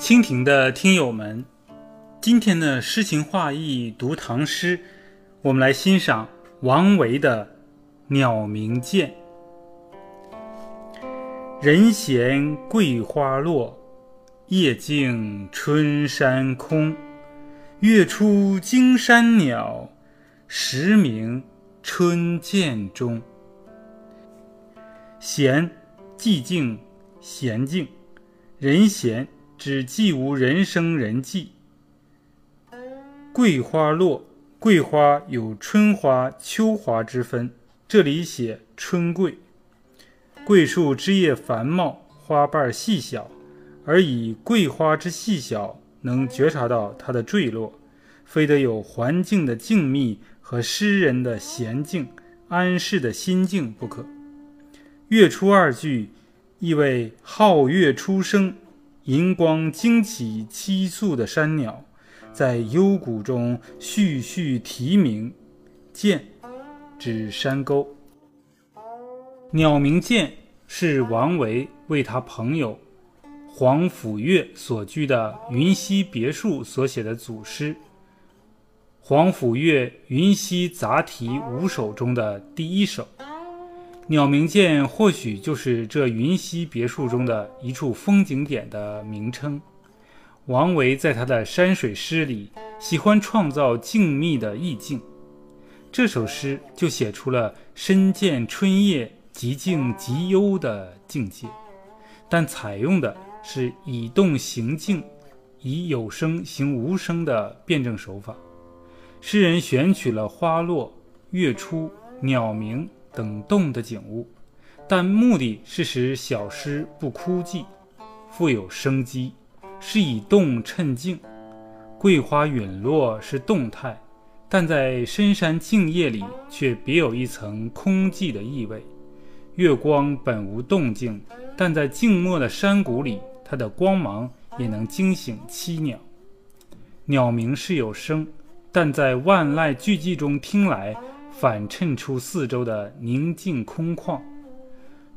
蜻蜓的听友们，今天的诗情画意读唐诗，我们来欣赏王维的《鸟鸣涧》。人闲桂花落，夜静春山空。月出惊山鸟，时鸣春涧中。闲，寂静，闲静，人闲。只记无人声人迹。桂花落，桂花有春花、秋花之分，这里写春桂。桂树枝叶繁茂，花瓣细小，而以桂花之细小，能觉察到它的坠落，非得有环境的静谧和诗人的闲静、安适的心境不可。月出二句，意为皓月初升。银光惊起栖宿的山鸟，在幽谷中絮絮啼鸣。涧，指山沟。鸟鸣涧是王维为他朋友黄甫岳所居的云溪别墅所写的组诗。黄甫岳《云溪杂题五首》中的第一首。鸟鸣涧或许就是这云溪别墅中的一处风景点的名称。王维在他的山水诗里喜欢创造静谧的意境，这首诗就写出了深见春夜极静极幽的境界，但采用的是以动形静，以有声行无声的辩证手法。诗人选取了花落、月出、鸟鸣。等动的景物，但目的是使小诗不枯寂，富有生机，是以动衬静。桂花陨落是动态，但在深山静夜里却别有一层空寂的意味。月光本无动静，但在静默的山谷里，它的光芒也能惊醒栖鸟。鸟鸣是有声，但在万籁俱寂中听来。反衬出四周的宁静空旷，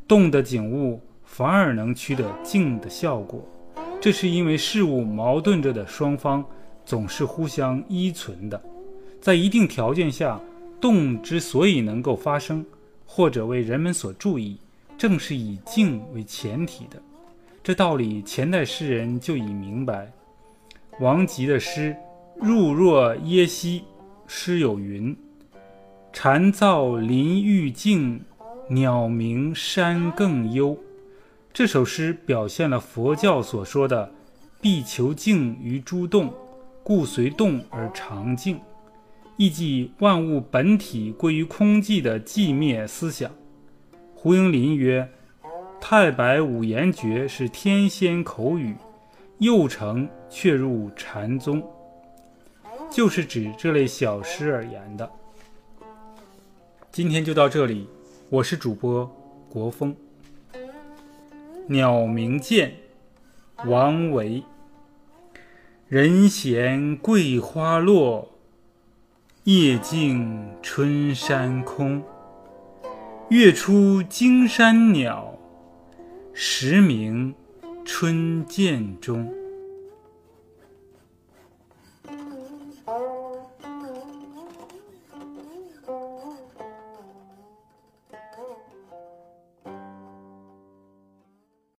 动的景物反而能取得静的效果。这是因为事物矛盾着的双方总是互相依存的，在一定条件下，动之所以能够发生，或者为人们所注意，正是以静为前提的。这道理前代诗人就已明白。王吉的诗《入若耶溪》诗有云。蝉噪林愈静，鸟鸣山更幽。这首诗表现了佛教所说的“必求静于诸动，故随动而常静”，意即万物本体归于空寂的寂灭思想。胡应麟曰：“太白五言绝是天仙口语，又成却入禅宗。”就是指这类小诗而言的。今天就到这里，我是主播国风。鸟鸣涧，王维。人闲桂花落，夜静春山空。月出惊山鸟，时鸣春涧中。